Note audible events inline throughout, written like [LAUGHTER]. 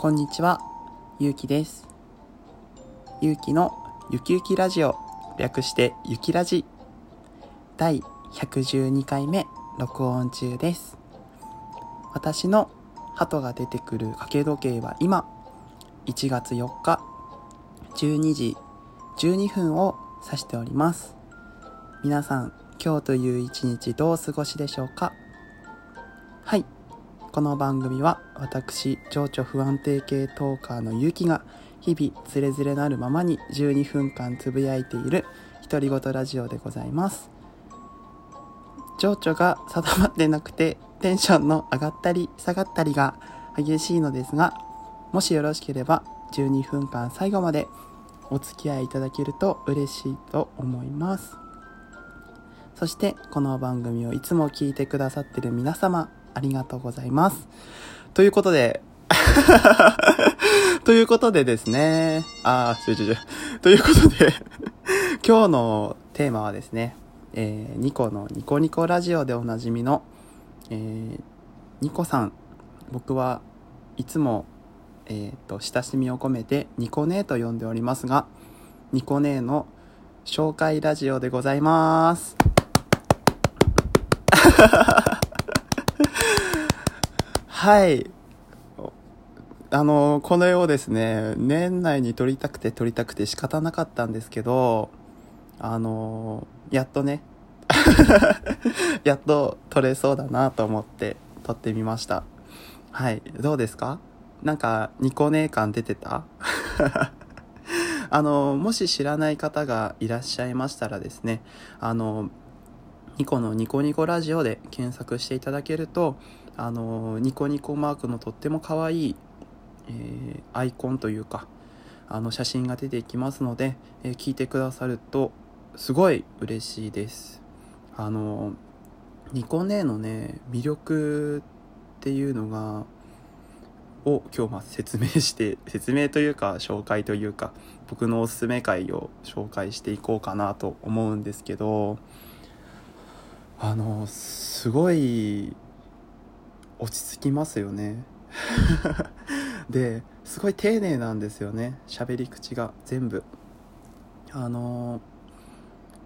こんにちは、ゆうきです。ゆうきのゆきゆきラジオ、略してゆきラジ。第112回目、録音中です。私の鳩が出てくる掛け時計は今、1月4日、12時12分を指しております。皆さん、今日という一日どうお過ごしでしょうか？この番組は私情緒不安定系トーカーのゆきが日々つれづれなるままに12分間つぶやいている独り言ラジオでございます。情緒が定まってなくてテンションの上がったり下がったりが激しいのですがもしよろしければ12分間最後までお付き合いいただけると嬉しいと思います。そしてこの番組をいつも聞いてくださってる皆様ありがとうございます。ということで、[LAUGHS] ということでですね、あー、ちょちょちょ。ということで、[LAUGHS] 今日のテーマはですね、えー、ニコのニコニコラジオでおなじみの、えー、ニコさん。僕はいつも、えっ、と、親しみを込めてニコネーと呼んでおりますが、ニコネーの紹介ラジオでございます。はい。あの、この絵をですね、年内に撮りたくて撮りたくて仕方なかったんですけど、あの、やっとね、[LAUGHS] やっと撮れそうだなと思って撮ってみました。はい。どうですか？なんか、ニコネ感出てた？[LAUGHS] あの、もし知らない方がいらっしゃいましたらですね、あの、ニコのニコニコラジオで検索していただけると、あのニコニコマークのとっても可愛い、えーアイコンというかあの写真が出てきますので、えー聞いてくださるとすごい嬉しいです。あのニコネのね魅力っていうのがを今日ま説明して [LAUGHS] 説明というか紹介というか僕のおすすめ回を紹介していこうかなと思うんですけどあのすごい落ち着きますよね。[LAUGHS] ですごい丁寧なんですよね。喋り口が全部。あの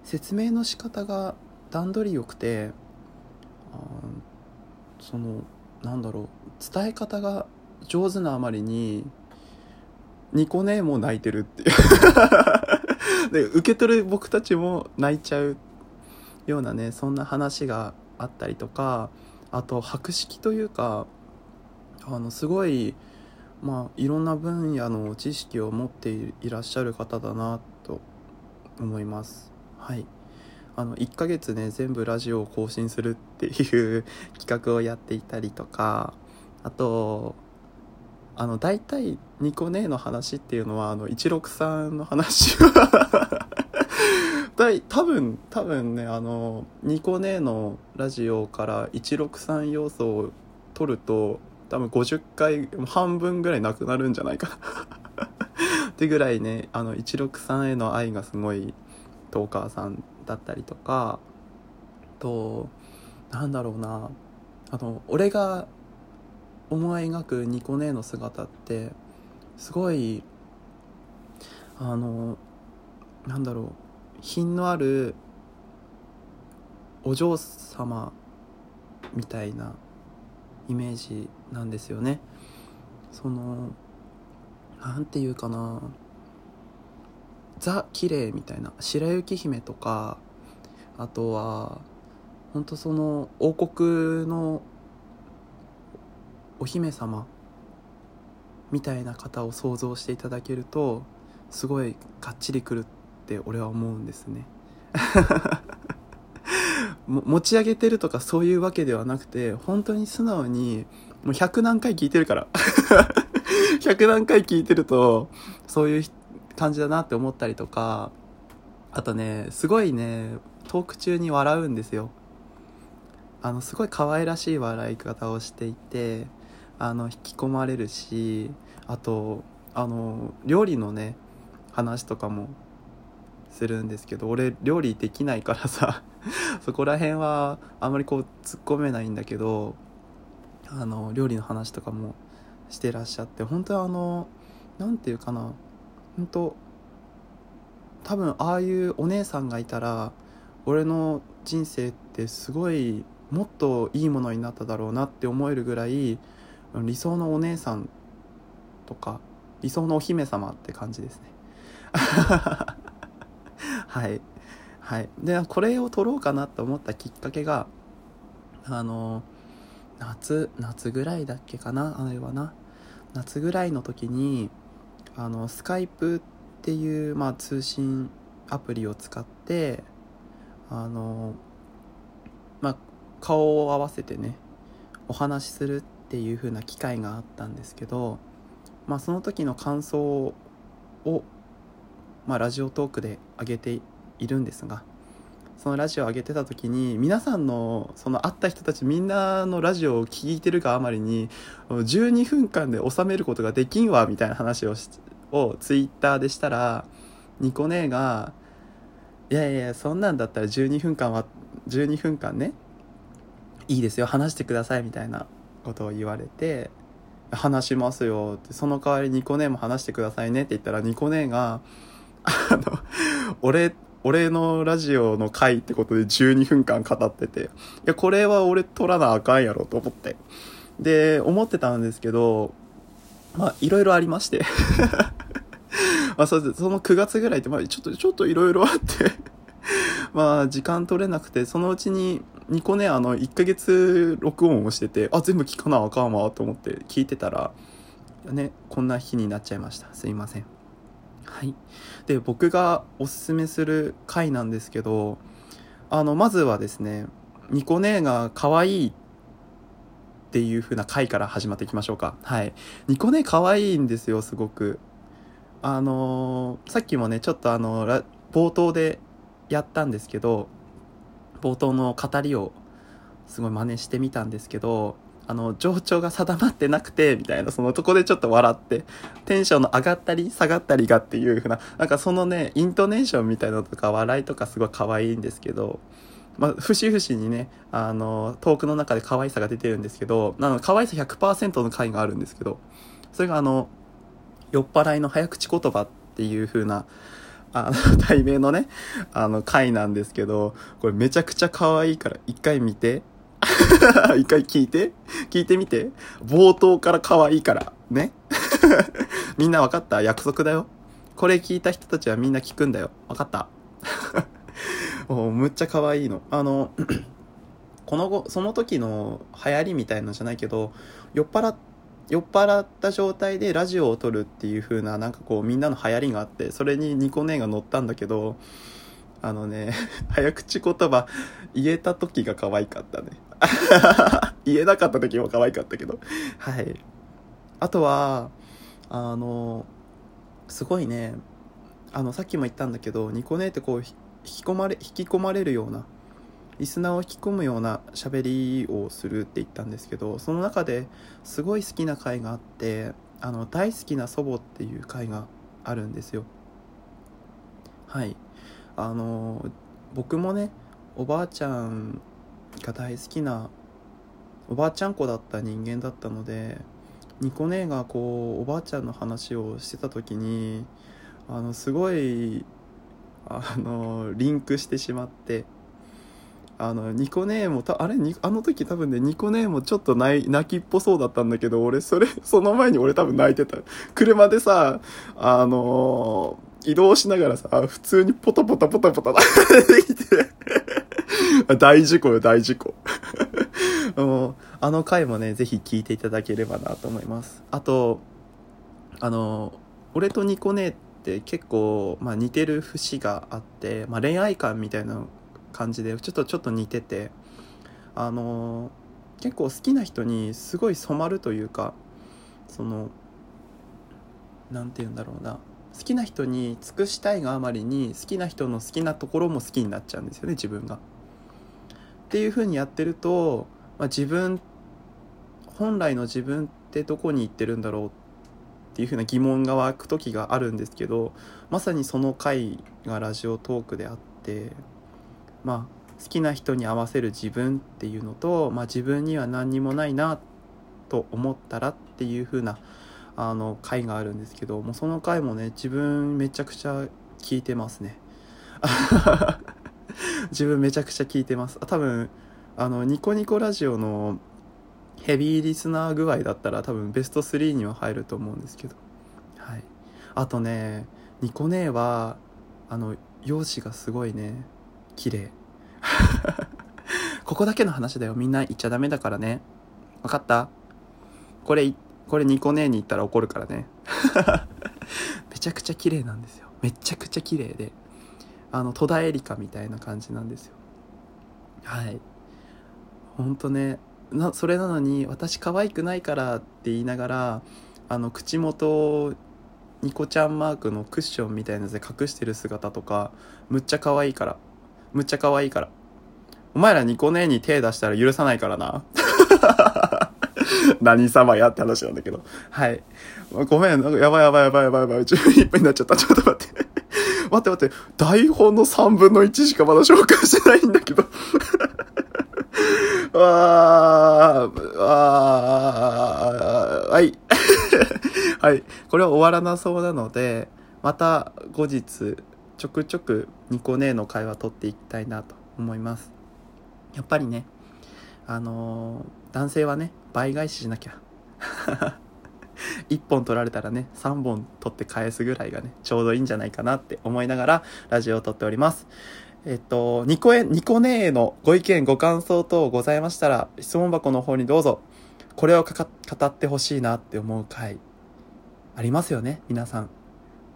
説明の仕方が段取りよくてそのなんだろう伝え方が上手なあまりにニコネも泣いてるっていう。[LAUGHS] で受け取る僕たちも泣いちゃうようなねそんな話があったりとかあと博識というかあのすごいまあいろんな分野の知識を持っていらっしゃる方だなと思います。はい。あの1ヶ月ね全部ラジオを更新するっていう [LAUGHS] 企画をやっていたりとかあとあの大体ニコネの話っていうのはあの163の話をだい多分多分ねあのニコネのラジオから163要素を取ると多分50回半分ぐらいなくなるんじゃないか。な [LAUGHS] ってぐらいねあの163への愛がすごいトーカーさんだったりとかとなんだろうなあの俺が思い描くニコネの姿ってすごいあのなんだろう品のあるお嬢様みたいなイメージなんですよね。そのなんていうかな。ザ・綺麗みたいな。白雪姫とかあとは本当その王国のお姫様みたいな方を想像していただけるとすごいがっちりくるってって俺は思うんですね。[LAUGHS] 持ち上げてるとかそういうわけではなくて本当に素直にもう100何回聞いてるから。[LAUGHS] 100何回聞いてるとそういう感じだなって思ったりとかあとねすごいねトーク中に笑うんですよ。あのすごい可愛らしい笑い方をしていてあの引き込まれるしあとあの料理のね話とかもするんですけど俺料理できないからさ [LAUGHS] そこら辺はあんまりこう突っ込めないんだけどあの料理の話とかもしてらっしゃって本当はあの何て言うかな本当多分ああいうお姉さんがいたら俺の人生ってすごいもっといいものになっただろうなって思えるぐらい理想のお姉さんとか理想のお姫様って感じですね。はい。はい。でこれを撮ろうかなと思ったきっかけがあの夏夏ぐらいだっけかなあれはな。夏ぐらいの時にあのスカイプっていう、まあ、通信アプリを使ってあのまあ顔を合わせてねお話しするっていう風な機会があったんですけど、まあ、その時の感想を、まあ、ラジオトークで上げているんですがそのラジオを上げてた時に皆さんのその会った人たちみんなのラジオを聴いてるがあまりに12分間で収めることができんわみたいな話ををツイッターでしたらニコ姉が「いやいやそんなんだったら12分間は12分間ねいいですよ話してください」みたいなことを言われて「話しますよ」ってその代わりニコ姉も話してくださいねって言ったらニコ姉が「あの俺俺のラジオの回ってことで12分間語ってて、いや、これは俺撮らなあかんやろと思って。で、思ってたんですけど、まあ、いろいろありまして [LAUGHS] まあ、そうですその9月ぐらいって、まあ、ちょっと、ちょっといろいろあって [LAUGHS] まあ、時間取れなくて、そのうちに、ニコね、あの、1ヶ月録音をしてて、あ、全部聞かなあかんわ、と思って聞いてたら、ね、こんな日になっちゃいました。すいません。はい。で、僕がおすすめする回なんですけど、あの、まずはですね、ニコ姉が可愛いっていう風な回から始まっていきましょうか。はい。ニコ姉可愛いんですよ、すごく。あのー、さっきもね、ちょっとあの、冒頭でやったんですけど、冒頭の語りをすごい真似してみたんですけど、あの、情緒が定まってなくて、みたいな、そのとこでちょっと笑って、テンションの上がったり下がったりがっていう風な、なんかそのね、イントネーションみたいなのとか笑いとかすごい可愛いんですけど、まあ、節々にね、あの、トークの中で可愛さが出てるんですけど、なの可愛さ100%の回があるんですけど、それがあの、酔っ払いの早口言葉っていう風な、あの、[LAUGHS] 題名のね、あの、回なんですけど、これめちゃくちゃ可愛いから一回見て。[LAUGHS] 一回聞いて。聞いてみて。冒頭から可愛いから。ね。[LAUGHS] みんな分かった？約束だよ。これ聞いた人たちはみんな聞くんだよ。分かった？[LAUGHS] もうむっちゃ可愛いの。あの、[CLEARS THROAT] この後、その時の流行りみたいのじゃないけど、酔っ払っ酔っ払った状態でラジオを撮るっていう風ななんかこうみんなの流行りがあってそれにニコ姉が乗ったんだけどあのね早口言葉言えた時が可愛かったね [LAUGHS] 言えなかった時も可愛かったけど。はい。あとはあのすごいね。あのさっきも言ったんだけどニコ姉ってこう引き込まれ引き込まれるようなリスナーを引き込むような喋りをするって言ったんですけどその中ですごい好きな回があってあの大好きな祖母っていう回があるんですよ。はい。あの僕もねおばあちゃんが大好きなおばあちゃん子だった人間だったのでニコ姉がこうおばあちゃんの話をしてた時にあのすごいあのリンクしてしまってあのニコネーもたあれあの時多分ねニコネーもちょっと泣きっぽそうだったんだけど俺それその前に俺多分泣いてた。車でさあの、移動しながらさ普通にポタポタポタポタ出てきて [LAUGHS] 大事故よ大事故。[LAUGHS] あの回もねぜひ聞いていただければなと思います。あとあの俺とニコネって結構、まあ、似てる節があって、まあ、恋愛観みたいな感じでちょっとちょっと似ててあの結構好きな人にすごい染まるというかその何て言うんだろうな。好きな人に尽くしたいがあまりに好きな人の好きなところも好きになっちゃうんですよね自分が。っていう風にやってると、まあ、自分本来の自分ってどこに行ってるんだろうっていう風な疑問が湧く時があるんですけどまさにその回がラジオトークであってまあ、好きな人に合わせる自分っていうのと、まあ、自分には何にもないなと思ったらっていう風なあの回があるんですけどもうその回もね自分めちゃくちゃ聞いてますね。自分めちゃくちゃ聞いてます。あ多分あのニコニコラジオのヘビーリスナー具合だったら多分ベスト3には入ると思うんですけど。はい。あとねニコ姉はあの容姿がすごいね。綺麗。[LAUGHS] ここだけの話だよ。みんな言っちゃダメだからね。分かった？これこれニコ姉に言ったら怒るからね。[LAUGHS] めちゃくちゃ綺麗なんですよ。めちゃくちゃ綺麗で。あの戸田恵梨香みたいな感じなんですよはいほんとねなそれなのに私可愛くないからって言いながらあの口元ニコちゃんマークのクッションみたいなやつで隠してる姿とかむっちゃ可愛いからむっちゃ可愛いからお前らニコ姉に手出したら許さないからな [LAUGHS] 何様やって話なんだけど。はい。ごめん、なんかやばいやばいやばいやばいやばい。11分になっちゃった。ちょっと待って。待って待って。台本の3分の1しかまだ紹介してないんだけど。[LAUGHS] わー、わー、はい。[LAUGHS] はい。これは終わらなそうなので、また後日、ちょくちょくニコ姉の会話取っていきたいなと思います。やっぱりね、あのー、男性はね、倍返ししなきゃ。[LAUGHS] 1本取られたらね、3本取って返すぐらいがね、ちょうどいいんじゃないかなって思いながら、ラジオを撮っております。えっと、ニコエ、ニコネへのご意見、ご感想等ございましたら、質問箱の方にどうぞ、これをかか語ってほしいなって思う回、ありますよね、皆さん。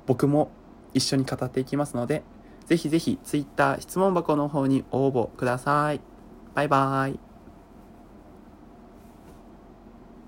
僕も一緒に語っていきますので、ぜひぜひ Twitter 質問箱の方に応募ください。バイバイ。